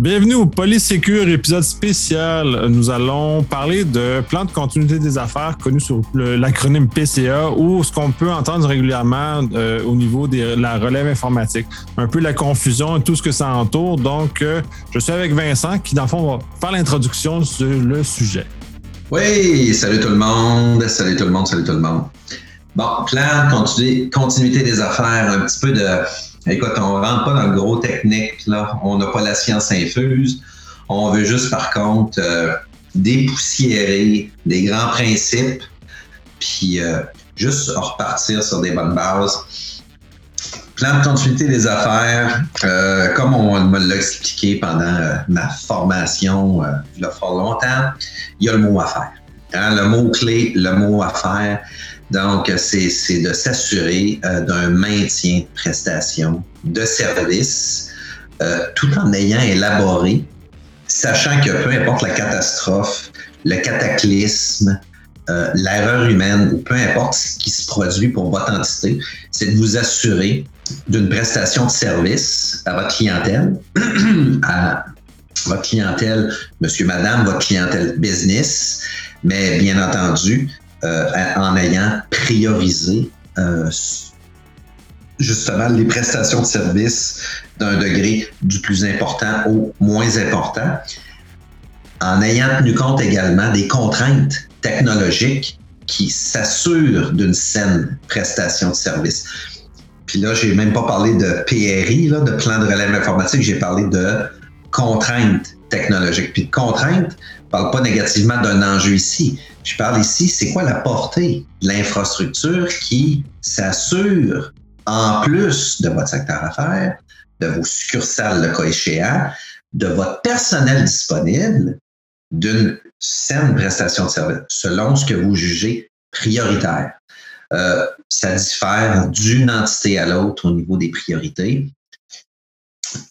Bienvenue au Polysécure, épisode spécial. Nous allons parler de plan de continuité des affaires connu sous l'acronyme PCA ou ce qu'on peut entendre régulièrement euh, au niveau de la relève informatique. Un peu la confusion et tout ce que ça entoure. Donc, euh, je suis avec Vincent qui, dans le fond, va faire l'introduction sur le sujet. Oui, salut tout le monde, salut tout le monde, salut tout le monde. Bon, plan de continuité des affaires, un petit peu de Écoute, on ne rentre pas dans le gros technique, là. On n'a pas la science infuse. On veut juste, par contre, euh, dépoussiérer des grands principes, puis euh, juste repartir sur des bonnes bases. Plan de continuité des affaires, euh, comme on me l'a expliqué pendant ma formation il y a fort longtemps, il y a le mot affaire. Hein, le mot clé, le mot affaire, donc, c'est de s'assurer euh, d'un maintien de prestations, de services, euh, tout en ayant élaboré, sachant que peu importe la catastrophe, le cataclysme, euh, l'erreur humaine, ou peu importe ce qui se produit pour votre entité, c'est de vous assurer d'une prestation de service à votre clientèle, à votre clientèle, monsieur, madame, votre clientèle business, mais bien entendu, euh, en ayant priorisé euh, justement les prestations de service d'un degré du plus important au moins important, en ayant tenu compte également des contraintes technologiques qui s'assurent d'une saine prestation de service. Puis là, j'ai même pas parlé de PRI, de plan de relève informatique, j'ai parlé de contraintes technologiques. Puis de contraintes, parle pas négativement d'un enjeu ici. Je parle ici, c'est quoi la portée de l'infrastructure qui s'assure, en plus de votre secteur affaires, de vos succursales, le cas échéant, de votre personnel disponible, d'une saine prestation de service, selon ce que vous jugez prioritaire. Euh, ça diffère d'une entité à l'autre au niveau des priorités.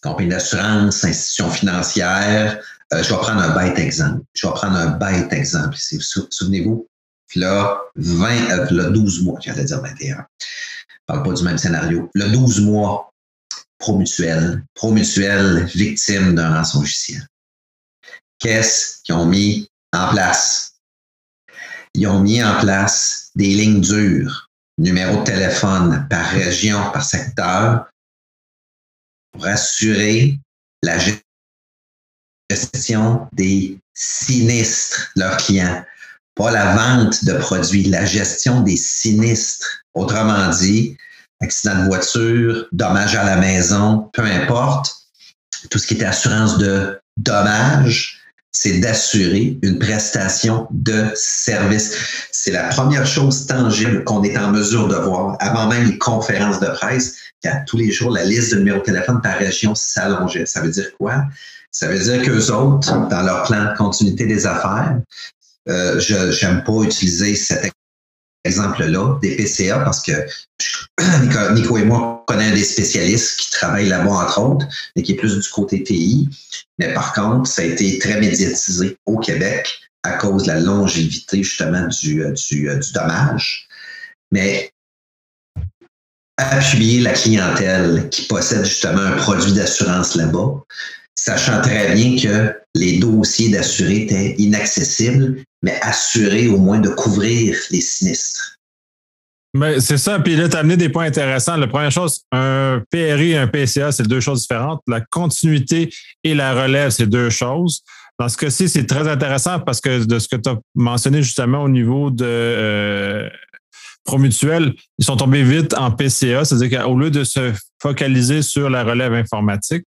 Compagnie d'assurance, institution financière, euh, je vais prendre un bête exemple. Je vais prendre un bête exemple ici. Souvenez-vous, là, 20, euh, là, 12 mois, j'allais dire 21. Je parle pas du même scénario. Le 12 mois, promutuel, promutuel, victime d'un rançon logiciel. Qu'est-ce qu'ils ont mis en place? Ils ont mis en place des lignes dures, numéro de téléphone par région, par secteur, pour assurer la gestion gestion des sinistres leurs clients, pas la vente de produits, la gestion des sinistres. Autrement dit, accident de voiture, dommage à la maison, peu importe, tout ce qui est assurance de dommages, c'est d'assurer une prestation de service. C'est la première chose tangible qu'on est en mesure de voir avant même les conférences de presse. Il tous les jours, la liste de numéros de téléphone par région s'allongeait. Ça veut dire quoi? Ça veut dire qu'eux autres, dans leur plan de continuité des affaires, euh, je n'aime pas utiliser cet exemple-là des PCA parce que Nico et moi connaissons des spécialistes qui travaillent là-bas, entre autres, mais qui est plus du côté TI. Mais par contre, ça a été très médiatisé au Québec à cause de la longévité, justement, du, euh, du, euh, du dommage. Mais appuyer la clientèle qui possède justement un produit d'assurance là-bas, sachant très bien que les dossiers d'assurés étaient inaccessibles, mais assurés au moins de couvrir les sinistres. Mais c'est ça. Puis là, tu as amené des points intéressants. La première chose, un PRI et un PCA, c'est deux choses différentes. La continuité et la relève, c'est deux choses. Dans ce cas-ci, c'est très intéressant parce que de ce que tu as mentionné justement au niveau de euh, Promutuel, ils sont tombés vite en PCA, c'est-à-dire qu'au lieu de se focaliser sur la relève informatique,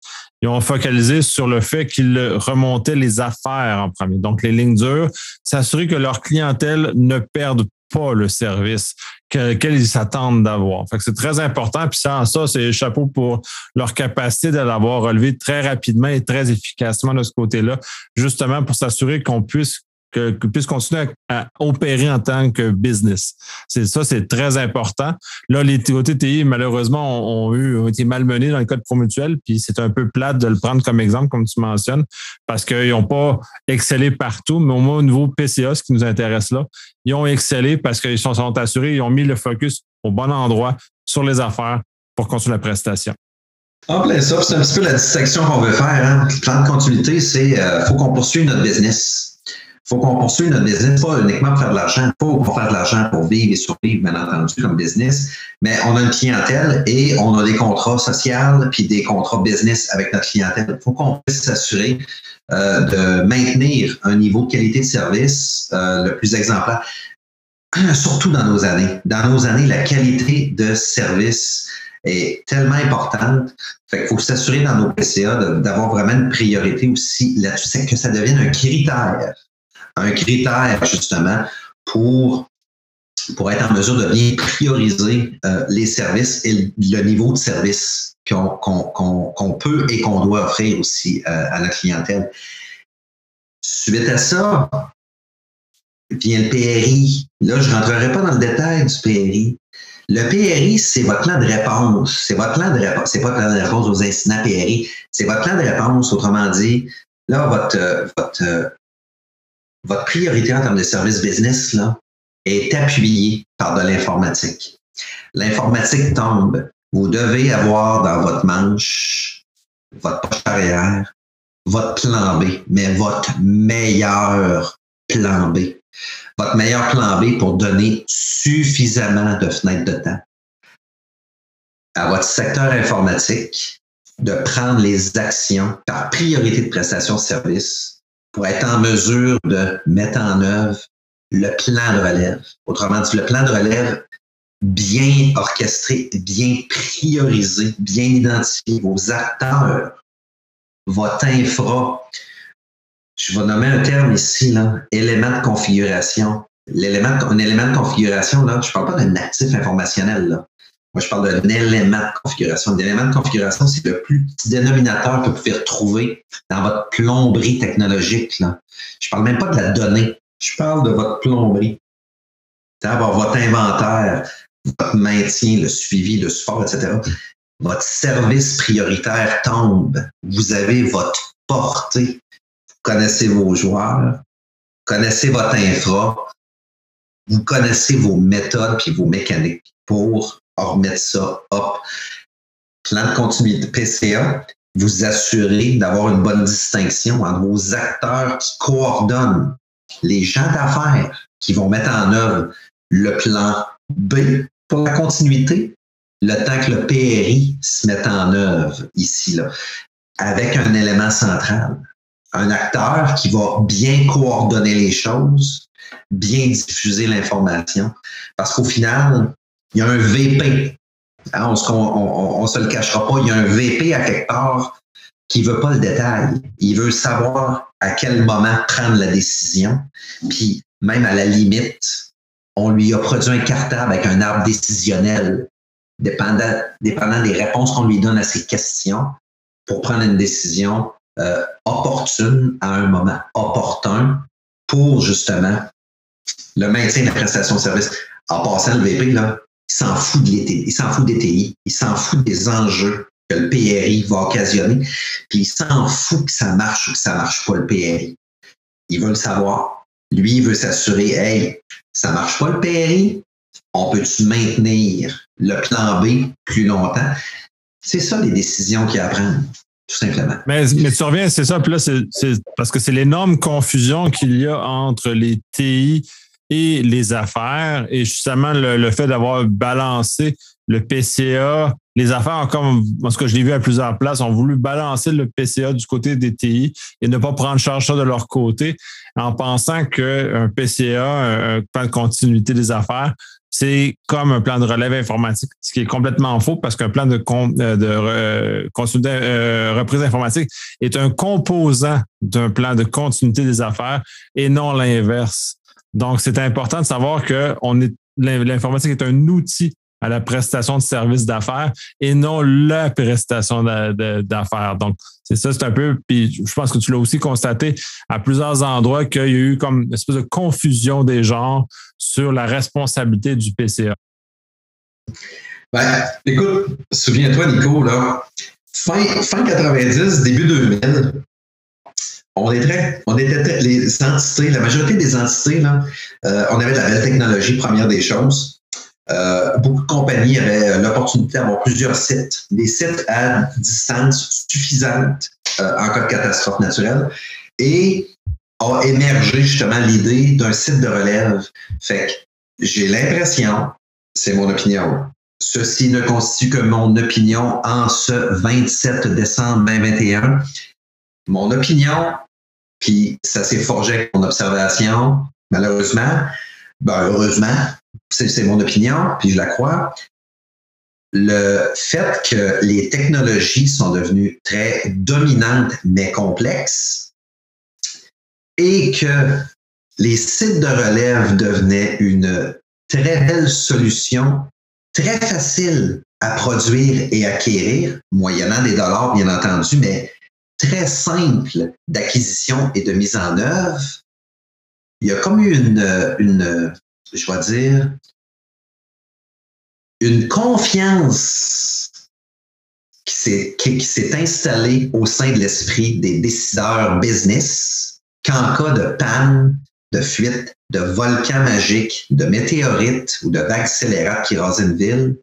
ils ont focalisé sur le fait qu'ils remontaient les affaires en premier. Donc, les lignes dures, s'assurer que leur clientèle ne perde pas le service qu'elles ils s'attendent d'avoir. C'est très important. Puis sans ça, c'est chapeau pour leur capacité de l'avoir relevé très rapidement et très efficacement de ce côté-là, justement pour s'assurer qu'on puisse que, puisse continuer à, opérer en tant que business. C'est ça, c'est très important. Là, les TI, malheureusement, ont, eu, ont été malmenés dans le code promutuel, puis c'est un peu plate de le prendre comme exemple, comme tu mentionnes, parce qu'ils n'ont pas excellé partout, mais au moins au niveau PCA, ce qui nous intéresse là, ils ont excellé parce qu'ils sont, sont assurés, ils ont mis le focus au bon endroit sur les affaires pour construire la prestation. En plein ça, c'est un petit peu la distinction qu'on veut faire. Hein. Le plan de continuité, c'est euh, faut qu'on poursuive notre business faut qu'on poursuive notre business, pas uniquement pour faire de l'argent. Faut qu'on fasse de l'argent pour vivre et survivre, bien entendu, comme business. Mais on a une clientèle et on a des contrats sociaux puis des contrats business avec notre clientèle. Faut qu'on puisse s'assurer euh, de maintenir un niveau de qualité de service euh, le plus exemplaire, surtout dans nos années. Dans nos années, la qualité de service est tellement importante. Fait qu'il faut s'assurer dans nos PCA d'avoir vraiment une priorité aussi là-dessus, que ça devienne un critère un critère justement pour, pour être en mesure de bien prioriser euh, les services et le, niveau de service qu'on peut et qu'on doit offrir aussi euh, à la clientèle. Suite à ça, vient le PRI. Là, je ne rentrerai pas dans le détail du PRI. Le PRI, c'est votre plan de réponse. C'est votre plan de réponse. C'est pas le plan de réponse aux incidents PRI. C'est votre plan de réponse, autrement dit. Là, votre, votre, votre priorité en termes de service business là, est appuyée par de l'informatique. L'informatique tombe. Vous devez avoir dans votre manche, votre poche arrière, votre plan B, mais votre meilleur plan B. Votre meilleur plan B pour donner suffisamment de fenêtres de temps à votre secteur informatique de prendre les actions par priorité de prestation de service pour être en mesure de mettre en œuvre le plan de relève. Autrement dit, le plan de relève bien orchestré, bien priorisé, bien identifié, vos acteurs, votre infra. Je vais nommer un terme ici, là, élément de configuration. L'élément, un élément de configuration, là, je ne parle pas d'un actif informationnel. Là. Moi, je parle d'un élément de configuration. L'élément de configuration, c'est le plus petit dénominateur que vous pouvez retrouver dans votre plomberie technologique. Là. Je parle même pas de la donnée. Je parle de votre plomberie. D'avoir votre inventaire, votre maintien, le suivi, le support, etc. Votre service prioritaire tombe. Vous avez votre portée. Vous connaissez vos joueurs, vous connaissez votre infra, vous connaissez vos méthodes et vos mécaniques pour remettre ça, hop. Plan de continuité PCA, vous assurez d'avoir une bonne distinction entre vos acteurs qui coordonnent les gens d'affaires qui vont mettre en œuvre le plan B pour la continuité, le temps que le PRI se mette en œuvre ici, là, avec un élément central. Un acteur qui va bien coordonner les choses, bien diffuser l'information. Parce qu'au final, il y a un VP. Hein, on ne se le cachera pas. Il y a un VP à quelque part qui ne veut pas le détail. Il veut savoir à quel moment prendre la décision. Puis, même à la limite, on lui a produit un cartable avec un arbre décisionnel, dépendant, dépendant des réponses qu'on lui donne à ses questions, pour prendre une décision euh, opportune à un moment opportun pour justement le maintien de la prestation de service. En passant, le VP, là, s'en fout de l'été, il s'en fout des TI, il s'en fout des enjeux que le PRI va occasionner, puis il s'en fout que ça marche ou que ça marche pas le PRI. Il veut le savoir. Lui, il veut s'assurer, hey, ça marche pas le PRI, on peut-tu maintenir le plan B plus longtemps? C'est ça les décisions qu'il a à prendre, tout simplement. Mais, mais tu reviens, c'est ça, puis là, c'est parce que c'est l'énorme confusion qu'il y a entre les TI et les affaires. Et justement, le, fait d'avoir balancé le PCA, les affaires, comme ce que je l'ai vu à plusieurs places, ont voulu balancer le PCA du côté des TI et ne pas prendre charge de leur côté en pensant qu'un PCA, un plan de continuité des affaires, c'est comme un plan de relève informatique, ce qui est complètement faux parce qu'un plan de, euh, de euh, euh, reprise informatique est un composant d'un plan de continuité des affaires et non l'inverse. Donc, c'est important de savoir que l'informatique est un outil à la prestation de services d'affaires et non la prestation d'affaires. Donc, c'est ça, c'est un peu, puis je pense que tu l'as aussi constaté à plusieurs endroits qu'il y a eu comme une espèce de confusion des genres sur la responsabilité du PCA. Ben, écoute, souviens-toi, Nico, là, fin, fin 90, début 2000, on était, on était les entités, la majorité des entités, là, euh, on avait de la belle technologie, première des choses. euh, beaucoup de compagnies avaient l'opportunité d'avoir plusieurs sites, des sites à distance suffisante euh, en cas de catastrophe naturelle. Et a émergé justement l'idée d'un site de relève. Fait que j'ai l'impression, c'est mon opinion, ceci ne constitue que mon opinion en ce 27 décembre 2021. Mon opinion, puis ça s'est forgé avec mon observation, malheureusement, ben heureusement, c'est mon opinion, puis je la crois. Le fait que les technologies sont devenues très dominantes mais complexes et que les sites de relève devenaient une très belle solution, très facile à produire et acquérir, moyennant des dollars bien entendu, mais très simple d'acquisition et de mise en œuvre, il y a comme une, une je vais dire, une confiance qui s'est, qui, s'est installée au sein de l'esprit des décideurs business qu'en cas de panne, de fuite, de volcan magique, de météorite ou de vague scélérate qui rase une ville,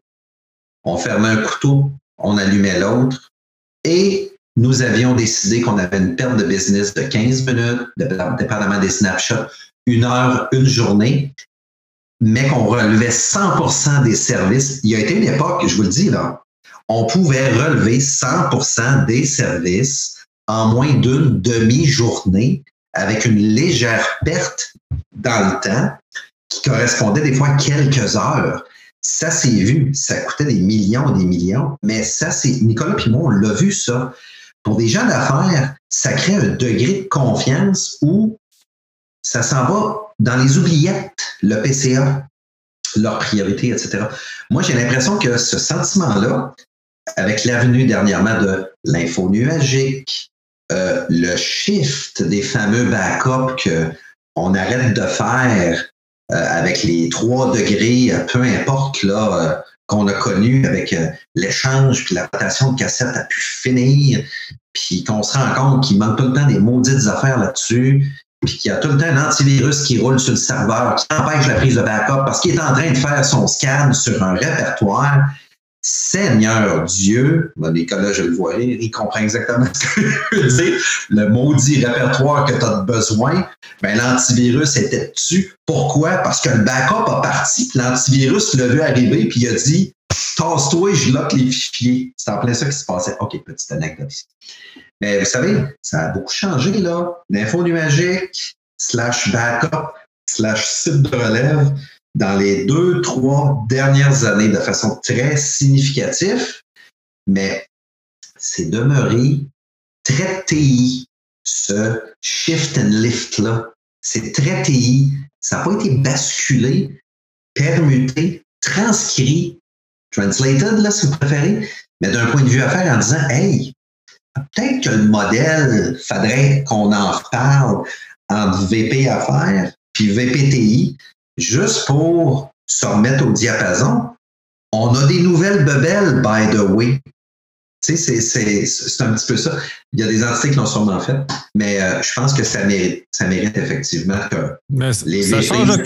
on fermait un couteau, on allumait l'autre et nous avions décidé qu'on avait une perte de business de 15 minutes, dépendamment des snapshots, une heure, une journée, mais qu'on relevait 100% des services. Il y a été une époque, je vous le dis là, on pouvait relever 100% des services en moins d'une demi-journée avec une légère perte dans le temps qui correspondait des fois à quelques heures. Ça s'est vu, ça coûtait des millions et des millions, mais ça, c'est Nicolas moi, on l'a vu ça. Pour des gens d'affaires, ça crée un degré de confiance où ça s'en va dans les oubliettes, le PCA, leurs priorités, etc. Moi, j'ai l'impression que ce sentiment-là, avec l'avenue dernièrement de l'info nuagique, euh, le shift des fameux backups qu'on arrête de faire euh, avec les trois degrés, peu importe là, euh, qu'on a connu avec l'échange puis la rotation de cassettes a pu finir, puis qu'on se rend compte qu'il manque tout le temps des maudites affaires là-dessus, puis qu'il y a tout le temps un antivirus qui roule sur le serveur, qui empêche la prise de backup parce qu'il est en train de faire son scan sur un répertoire. Seigneur Dieu, cas-là, je le vois il comprend exactement ce que je veux dire. Le maudit répertoire que tu as besoin, ben, l'antivirus était dessus. Pourquoi? Parce que le backup a parti, l'antivirus l'a vu arriver, puis il a dit Tasse-toi, je lock les fichiers. C'est en plein ça qui se passait. OK, petite anecdote ici. Mais vous savez, ça a beaucoup changé, là. L'info nuagique, slash backup, slash site de relève, dans les deux, trois dernières années de façon très significative, mais c'est demeuré très TI, ce shift and lift-là. C'est très TI. Ça n'a pas été basculé, permuté, transcrit, translated, là, si vous préférez, mais d'un point de vue affaire en disant, hey, peut-être que le modèle, faudrait qu'on en reparle entre VP affaires puis VPTI, juste pour se remettre au diapason. On a des nouvelles bebelles, by the way. Tu sais, c'est un petit peu ça. Il y a des entités qui l'ont sûrement fait, mais euh, je pense que ça mérite, ça mérite effectivement que les VP ça change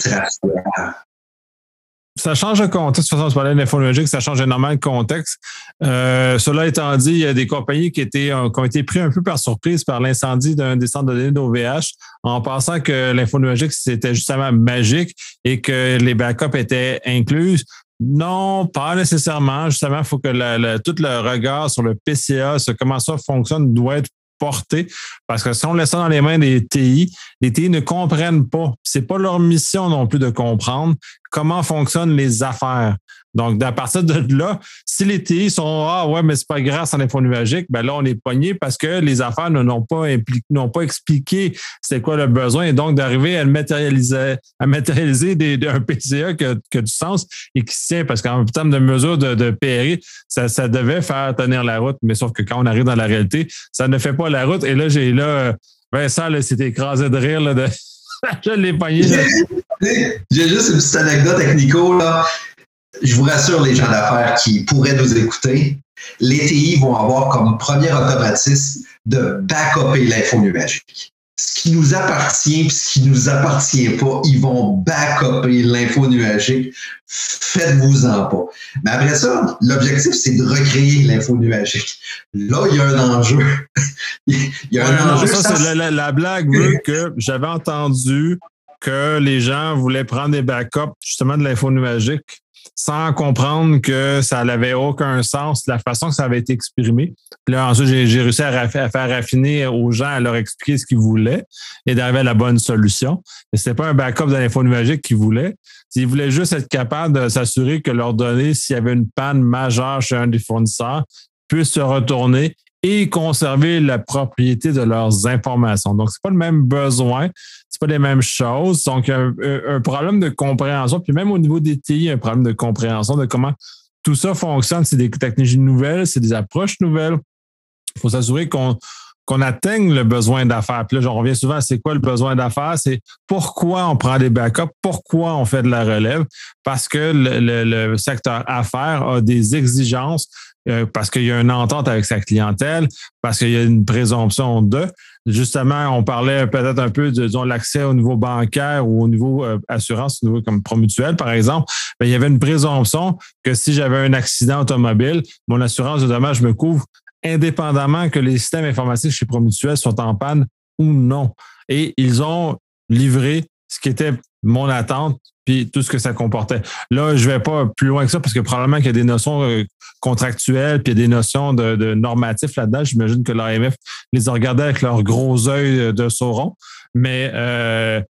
de contexte. De toute façon, on parlait d'infologique, ça change énormément de contexte. Euh, cela étant dit, il y a des compagnies qui, étaient, euh, qui ont été pris un peu par surprise par l'incendie d'un des centres de données d'OVH en pensant que l'infonuagique, c'était justement magique et que les backups étaient inclus. Non, pas nécessairement. Justement, il faut que tout le regard sur le PCA, sur comment ça fonctionne, doit être porté. Parce que si on laisse ça dans les mains des TI, les TI ne comprennent pas. C'est pas leur mission non plus de comprendre comment fonctionnent les affaires. Donc, à partir de là, si les TI sont Ah ouais, mais c'est pas grâce à l'info nuagique, ben là, on est pogné parce que les affaires n'ont pas pas expliqué c'est quoi le besoin et donc d'arriver à matérialiser, à matérialiser des, un PCA qui a, du sens et qui tient, parce qu'en termes de mesure de, de PRI, ça, devait faire tenir la route, mais sauf que quand on arrive dans la réalité, ça ne fait pas la route. Et là, j'ai là, Vincent, là, écrasé de rire là, de je l'ai. J'ai juste une petite anecdote avec Nico. Là je vous rassure, les gens d'affaires qui pourraient nous écouter, les TI vont avoir comme premier automatisme de backuper l'info nuagique. Ce qui nous appartient et ce qui nous appartient pas, ils vont backuper l'info nuagique. Faites-vous-en pas. Mais après ça, l'objectif, c'est de recréer l'info nuagique. Là, il y a un enjeu. il y a un enjeu. Ça, la, blague veut que j'avais entendu que les gens voulaient prendre des backups justement de l'info nuagique sans comprendre que ça n'avait aucun sens la façon que ça avait été exprimé. là, ensuite, j'ai réussi à, faire raffiner aux gens, à leur expliquer ce qu'ils voulaient et d'arriver à la bonne solution. Mais c'était pas un backup de l'info nuagique qu'ils voulaient. Ils voulaient juste être capables de s'assurer que leurs données, s'il y avait une panne majeure chez un des fournisseurs, puissent se retourner et conserver la propriété de leurs informations. Donc, c'est pas le même besoin, c'est pas les mêmes choses. Donc, un, un, problème de compréhension, puis même au niveau des TI, un problème de compréhension de comment tout ça fonctionne. C'est des technologies nouvelles, c'est des approches nouvelles. Il faut s'assurer qu'on atteigne le besoin d'affaires. Puis là, je reviens souvent à c'est quoi le besoin d'affaires? C'est pourquoi on prend des backups, pourquoi on fait de la relève? Parce que le, le secteur affaires a des exigences euh, parce qu'il y a une entente avec sa clientèle, parce qu'il y a une présomption de. Justement, on parlait peut-être un peu de l'accès au niveau bancaire ou au niveau euh, assurance, au niveau comme promutuel, par exemple. Ben, il y avait une présomption que si j'avais un accident automobile, mon assurance de dommages me couvre indépendamment que les systèmes informatiques chez Promutuel soient en panne ou non. Et ils ont livré ce qui était mon attente, puis tout ce que ça comportait. Là, je vais pas plus loin que ça parce que probablement qu'il y a des notions euh, contractuelles, puis il y a des notions de, normatifs là-dedans. J'imagine que l'AMF les a regardés avec leurs gros œils de sauron. Mais euh,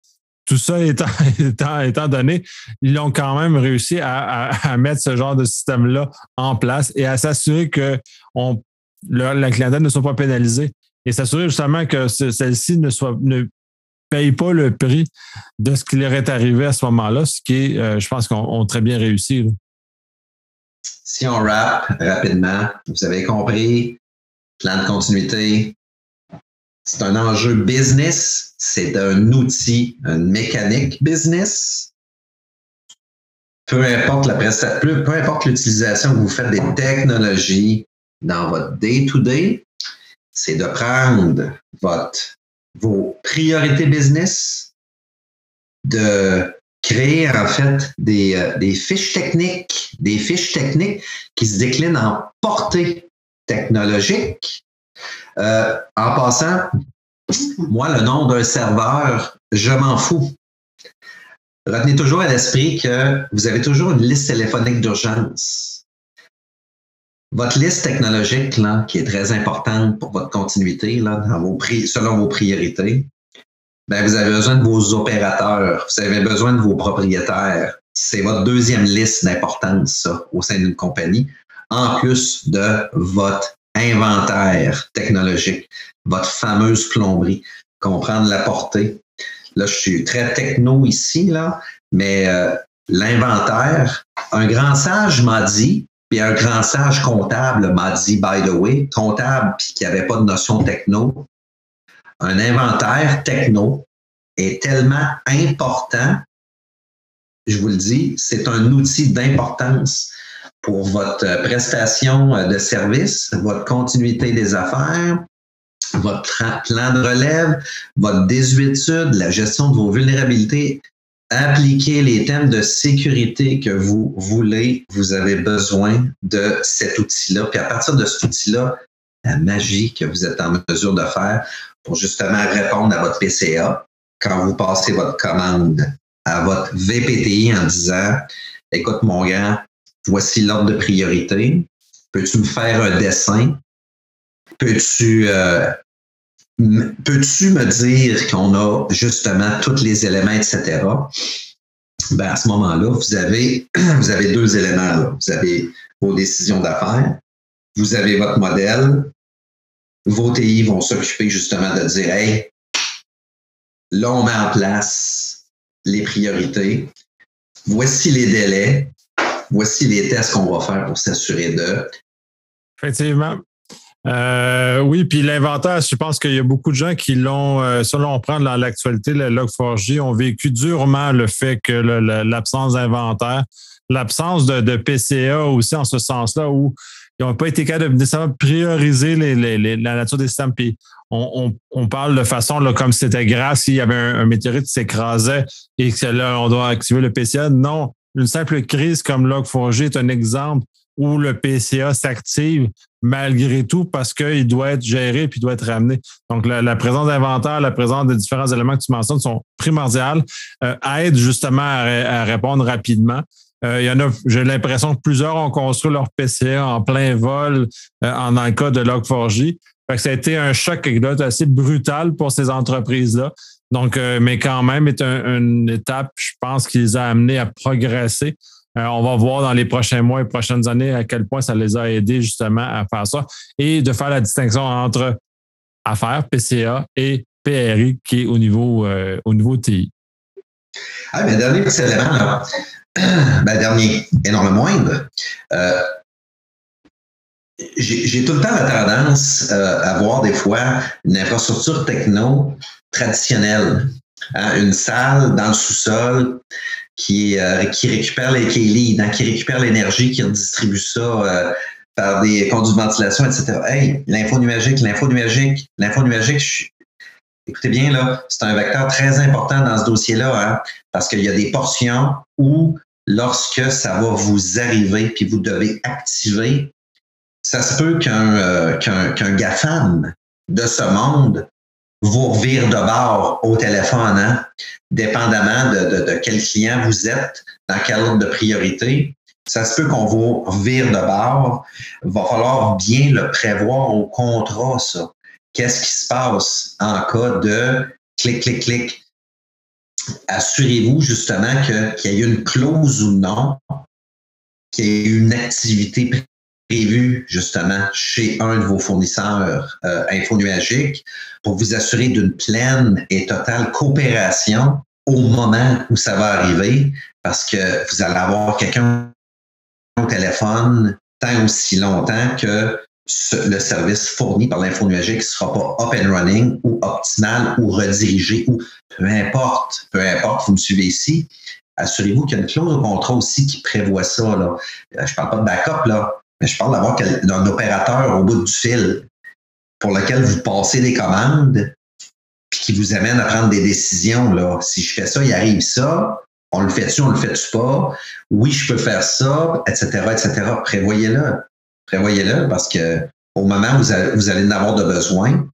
tout ça étant, étant, donné, ils ont quand même réussi à, mettre ce genre de système-là en place et à s'assurer que on, la clientèle ne soit pas pénalisée et s'assurer justement que celle-ci ne soit ne paye pas le prix de ce qui leur est arrivé à ce moment-là, ce qui est, euh, je pense qu'on très bien réussi. Si on rap rapidement, vous avez compris, plan de continuité, c'est un enjeu business, c'est un outil, une mécanique business. Peu importe la prestation, peu importe l'utilisation que vous faites des technologies dans votre day-to-day, c'est de prendre votre vos priorités business, de créer en fait des, euh, des, fiches techniques, des fiches techniques qui se déclinent en portée technologique. Euh, en passant, moi, le nom d'un serveur, je m'en fous. Retenez toujours à l'esprit que vous avez toujours une liste téléphonique d'urgence. Votre liste technologique, là, qui est très importante pour votre continuité, là, selon vos priorités, ben, vous avez besoin de vos opérateurs, vous avez besoin de vos propriétaires. C'est votre deuxième liste d'importance, ça, au sein d'une compagnie, en plus de votre inventaire technologique, votre fameuse plomberie, comprendre la portée. Là, je suis très techno ici, là, mais euh, l'inventaire, un grand sage m'a dit, puis un grand sage comptable m'a dit, by the way, comptable, puis qui n'avait pas de notion techno, un inventaire techno est tellement important, je vous le dis, c'est un outil d'importance pour votre prestation de service, votre continuité des affaires, votre plan de relève, votre désuétude, la gestion de vos vulnérabilités appliquer les thèmes de sécurité que vous voulez, vous avez besoin de cet outil-là. Puis à partir de cet outil-là, la magie que vous êtes en mesure de faire pour justement répondre à votre PCA quand vous passez votre commande à votre VPTI en disant Écoute, mon gars, voici l'ordre de priorité. Peux-tu me faire un dessin? Peux-tu euh, Peux-tu me dire qu'on a justement tous les éléments, etc.? Ben, à ce moment-là, vous avez, vous avez deux éléments. Vous avez vos décisions d'affaires, vous avez votre modèle, vos TI vont s'occuper justement de dire Hey, là, on met en place les priorités, voici les délais, voici les tests qu'on va faire pour s'assurer de. Effectivement. Euh, oui, puis l'inventaire, je pense qu'il y a beaucoup de gens qui l'ont, euh, selon on prend dans l'actualité, le Log4j, ont vécu durement le fait que l'absence d'inventaire, l'absence de, PCA aussi en ce sens-là, où ils n'ont pas été capables de nécessairement prioriser la nature des systèmes. Puis on, parle de façon là, comme si c'était grave s'il y avait un, météorite qui s'écrasait et que là, on doit activer le PCA. Non, une simple crise comme Log4j est un exemple où le PCA s'active malgré tout parce qu'il doit être géré puis doit être ramené. Donc, la, présence d'inventaire, la présence de différents éléments que tu mentionnes sont primordiales, euh, aident justement à, répondre rapidement. Euh, il y en a, j'ai l'impression que plusieurs ont construit leur PCA en plein vol euh, en cas de Log4j. Fait que ça a été un choc assez brutal pour ces entreprises-là. Donc, euh, mais quand même, est une étape, je pense, qui les a amenés à progresser. Euh, on va voir dans les prochains mois et prochaines années à quel point ça les a aidés justement à faire ça et de faire la distinction entre affaires, PCA et PRI qui est au niveau, euh, au niveau TI. Ah, mais dernier petit élément, là. Ben, dernier, énormément moindre. Euh, j'ai tout le temps la tendance à voir des fois une infrastructure techno traditionnelle. Hein, une salle dans le sous-sol qui, euh, qui récupère les qui hein, qui récupère l'énergie, qui redistribue ça euh, par des conduits de ventilation, etc. Hey, l'info numérique, l'info numérique, l'info numérique, écoutez bien, là, c'est un vecteur très important dans ce dossier-là, hein, parce qu'il y a des portions où, lorsque ça va vous arriver, puis vous devez activer, ça se peut qu'un euh, qu'un GAFAM de ce monde vous revire de bord au téléphone, hein, dépendamment de, de, quel client vous êtes, dans quel ordre de priorité. Ça se peut qu'on vous revire de bord. Va falloir bien le prévoir au contrat, ça. Qu'est-ce qui se passe en cas de clic, clic, clic? Assurez-vous justement qu'il y ait une clause ou non, qu'il y ait une activité prévu justement chez un de vos fournisseurs euh, infonuagiques pour vous assurer d'une pleine et totale coopération au moment où ça va arriver parce que vous allez avoir quelqu'un au téléphone tant aussi longtemps que le service fourni par l'infonuagique ne sera pas up and running ou optimal ou redirigé ou peu importe, peu importe, vous me suivez ici. Assurez-vous qu'il y a une clause de contrat aussi qui prévoit ça. Là. Euh, je ne parle pas de backup, là, mais je parle d'avoir un opérateur au bout du fil pour lequel vous passez des commandes puis qui vous amène à prendre des décisions. Là. Si je fais ça, il arrive ça. On le fait-tu, on le fait-tu pas? Oui, je peux faire ça, etc., etc. Prévoyez-le. Prévoyez-le parce que au moment où vous allez, en avoir de besoin,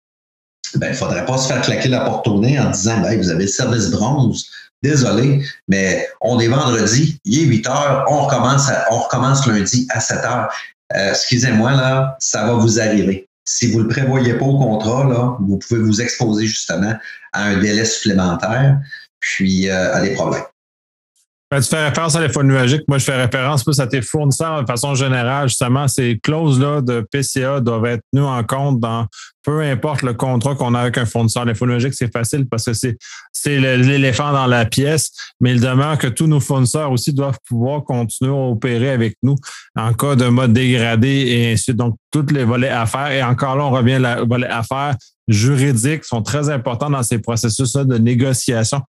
ben, il ne faudrait pas se faire claquer la porte au nez en disant ben, vous avez le service bronze, désolé, mais on est vendredi, il est 8 heures, on recommence, on recommence lundi à 7 heures. Euh, excusez-moi, là, ça va vous arriver. Si vous ne le prévoyez pas au contrat, là, vous pouvez vous exposer justement à un délai supplémentaire, puis euh, à des problèmes. Ben, tu fais référence à l'iPhone nuagique. Moi, je fais référence plus à tes fournisseurs de façon générale. Justement, ces clauses-là de PCA doivent être tenues en compte dans peu importe le contrat qu'on a avec un fournisseur. L'iPhone nuagique, c'est facile parce que c'est, c'est l'éléphant dans la pièce, mais il demeure que tous nos fournisseurs aussi doivent pouvoir continuer à opérer avec nous en cas de mode dégradé et ainsi de. Donc, tous les volets affaires. Et encore là, on revient à volets affaires juridiques sont très importants dans ces processus-là de négociation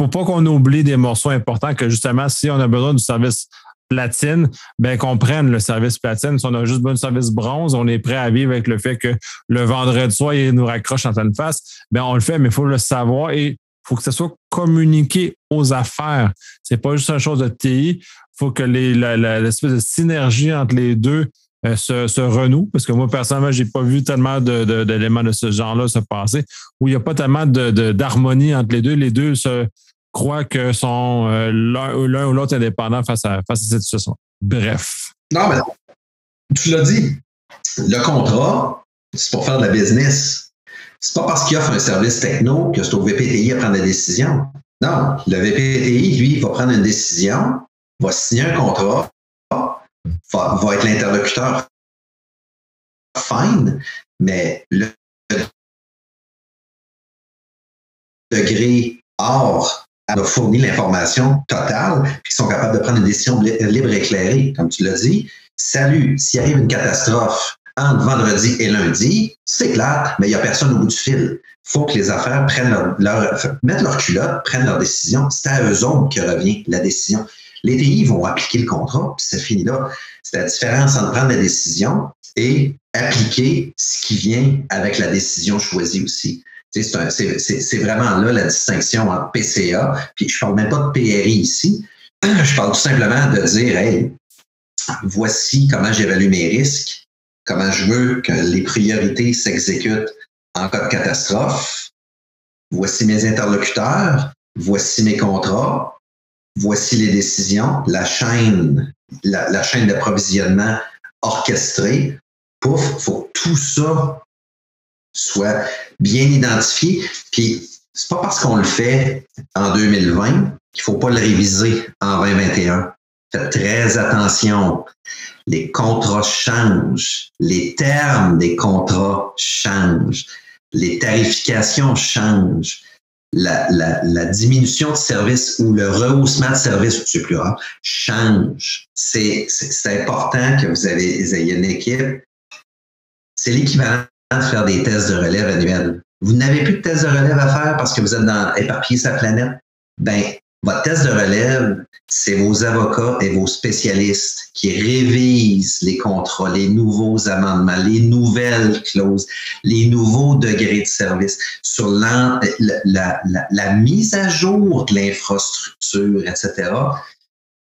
pour pas qu'on oublie des morceaux importants que justement, si on a besoin du service platine, ben qu'on prenne le service platine. Si on a juste besoin du service bronze, on est prêt à vivre avec le fait que le vendredi soir, il nous raccroche en pleine face. Ben on le fait, mais il faut le savoir et il faut que ce soit communiqué aux affaires. C'est pas juste une chose de TI. Il faut que l'espèce de synergie entre les deux euh, se, renoue, parce que moi, personnellement, j'ai pas vu tellement d'éléments de, de, ce genre-là se passer, où il n'y a pas tellement d'harmonie entre les deux. Les deux se, croient que sont euh, l'un ou l'autre indépendant face à, face à cette situation. Bref. Non, mais tu l'as dit. Le contrat, c'est pour faire de la business. C'est pas parce qu'il offre un service techno que c'est au VPTI à prendre la décision. Non, le VPTI, lui, va prendre une décision, va signer un contrat, va, être l'interlocuteur. Fine, mais le degré hors a fourni l'information totale, puis sont capables de prendre une décision libre et éclairée, comme tu l'as dit. Salut, s'il arrive une catastrophe entre vendredi et lundi, c'est clair, mais il n'y a personne au bout du fil. Il faut que les affaires prennent leur, mettent leur culotte, prennent leur décision. C'est à eux autres que revient la décision. Les TI vont appliquer le contrat, puis c'est fini là. C'est la différence entre prendre la décision et appliquer ce qui vient avec la décision choisie aussi. C'est vraiment là la distinction entre PCA, puis je parle même pas de PRI ici, je parle tout simplement de dire, hey, voici comment j'évalue mes risques, comment je veux que les priorités s'exécutent en cas de catastrophe, voici mes interlocuteurs, voici mes contrats, voici les décisions, la chaîne, la, chaîne d'approvisionnement orchestrée. Pouf, faut que tout ça soit bien identifié. Puis c'est pas parce qu'on le fait en 2020 qu'il faut pas le réviser en 2021. Faites très attention. Les contrats changent. Les termes des contrats changent. Les tarifications changent. La, la, la diminution de service ou le rehaussement de service, c'est plus rare, change. C'est, important que vous, avez, ayez une équipe. C'est l'équivalent de faire des tests de relève annuels. Vous n'avez plus de tests de relève à faire parce que vous êtes dans éparpillé sa planète? Ben, votre test de relève, c'est vos avocats et vos spécialistes qui révisent les contrats, les nouveaux amendements, les nouvelles clauses, les nouveaux degrés de service sur la, mise à jour de l'infrastructure, etc.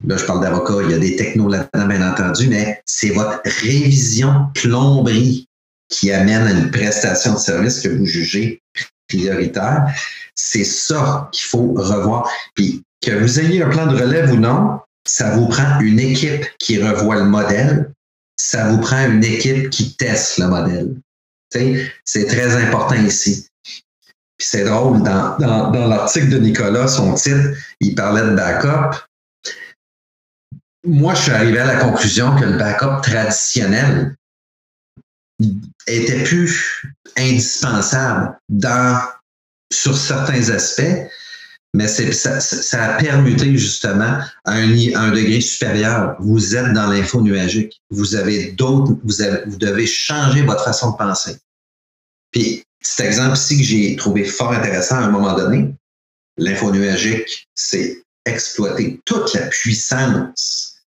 Là, je parle d'avocats, il y a des technos là-dedans, bien entendu, mais c'est votre révision plomberie qui amène à une prestation de service que vous jugez prioritaire. C'est ça qu'il faut revoir. Puis que vous ayez un plan de relève ou non, ça vous prend une équipe qui revoit le modèle, ça vous prend une équipe qui teste le modèle. C'est très important ici. Puis c'est drôle, dans, dans, dans l'article de Nicolas, son titre, il parlait de backup. Moi, je suis arrivé à la conclusion que le backup traditionnel était plus indispensable dans, sur certains aspects, mais ça, ça, a permuté justement à un, un, degré supérieur. Vous êtes dans l'info nuagique. Vous avez d'autres, vous, vous devez changer votre façon de penser. Puis cet exemple ici que j'ai trouvé fort intéressant à un moment donné, l'info nuagique, c'est exploiter toute la puissance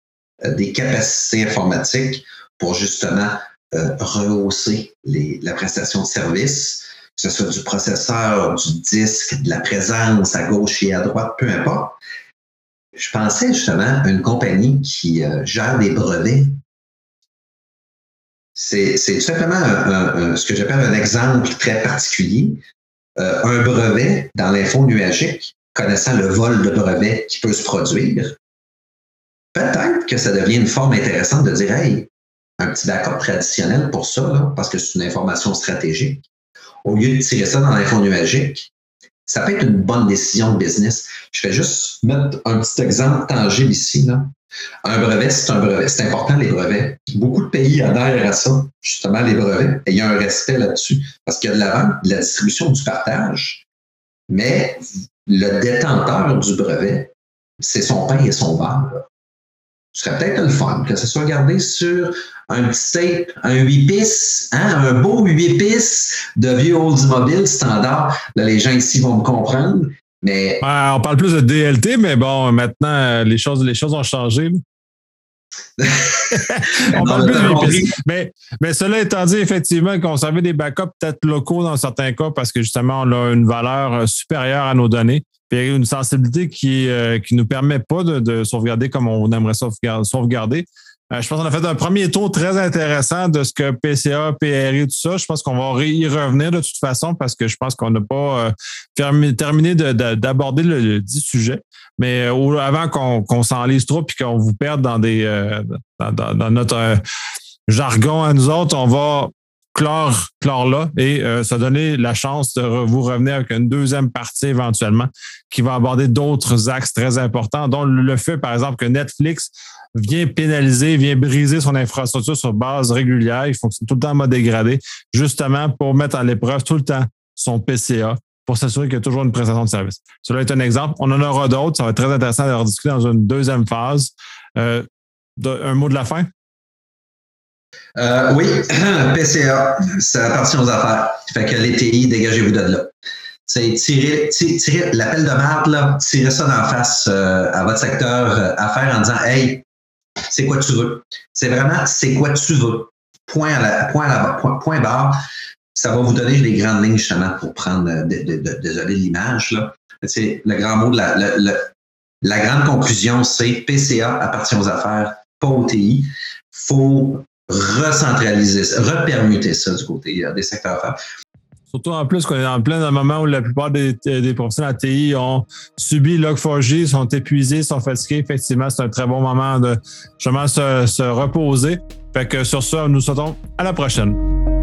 euh, des capacités informatiques pour justement euh, rehausser les, la prestation de service, que ce soit du processeur, du disque, de la présence à gauche et à droite, peu importe. Je pensais justement à une compagnie qui euh, gère des brevets. C'est tout simplement ce que j'appelle un exemple très particulier. Euh, un brevet dans l'info nuagique, connaissant le vol de brevets qui peut se produire, peut-être que ça devient une forme intéressante de dire, hey, un petit backup traditionnel pour ça, parce que c'est une information stratégique. Au lieu de tirer ça dans l'info nuagique, ça peut être une bonne décision de business. Je vais juste mettre un petit exemple tangible ici. Là. Un brevet, c'est un brevet. C'est important, les brevets. Beaucoup de pays adhèrent à ça, justement, les brevets. Et il y a un respect là-dessus. Parce qu'il y a de la vente, de la distribution, du partage. Mais le détenteur du brevet, c'est son pain et son beurre ce serait peut-être le fun que ce soit gardé sur un petit tape, un 8 pistes, hein, un beau 8 pistes de vieux Oldsmobile standard. Là, les gens ici vont me comprendre. Mais... on parle plus de DLT, mais bon, maintenant, les choses, les choses ont changé. on parle plus de mais, mais cela étant dit, effectivement, conserver des backups peut-être locaux dans certains cas parce que justement, on a une valeur supérieure à nos données puis une sensibilité qui ne euh, qui nous permet pas de, sauvegarder comme on aimerait sauvegarder. Euh, je pense qu'on a fait un premier tour très intéressant de ce que PCA, PRI, tout ça. Je pense qu'on va y revenir de toute façon parce que je pense qu'on n'a pas euh, terminé d'aborder le, dit sujet. Mais avant qu'on s'enlise trop et qu'on vous perde dans des dans, notre jargon à nous autres, on va clore, là et euh, ça donner la chance de vous revenir avec une deuxième partie éventuellement qui va aborder d'autres axes très importants, dont le fait, par exemple, que Netflix vient pénaliser, vient briser son infrastructure sur base régulière. Il fonctionne tout le temps en mode dégradé, justement pour mettre en l'épreuve tout le temps son PCA pour s'assurer qu'il y a toujours une prestation de service. Cela est un exemple. On en aura d'autres. Ça va être très intéressant de rediscuter dans une deuxième phase. Euh, un mot de la fin? Euh, oui, PCA, ça appartient aux affaires. Fait que les TI, dégagez-vous de là. C'est tirer, l'appel de marque, là, tirer ça d'en face euh, à votre secteur euh, affaires en disant Hey, c'est quoi tu veux? C'est vraiment c'est quoi tu veux? point, à la, point, à la, point, barre, ça va vous donner les grandes lignes justement pour prendre, euh, désolé l'image, là. C'est le grand mot de la, la, grande conclusion, c'est PCA appartient aux affaires, pas au TI. faut recentraliser, repermuter ça du côté euh, des secteurs affaires. Surtout en plus qu'on est en plein moment où la plupart des, des professionnels à TI ont subi Log4j, sont épuisés, sont fatigués. Effectivement, c'est un très bon moment de justement se, se reposer. Fait que sur ça, nous sautons à la prochaine.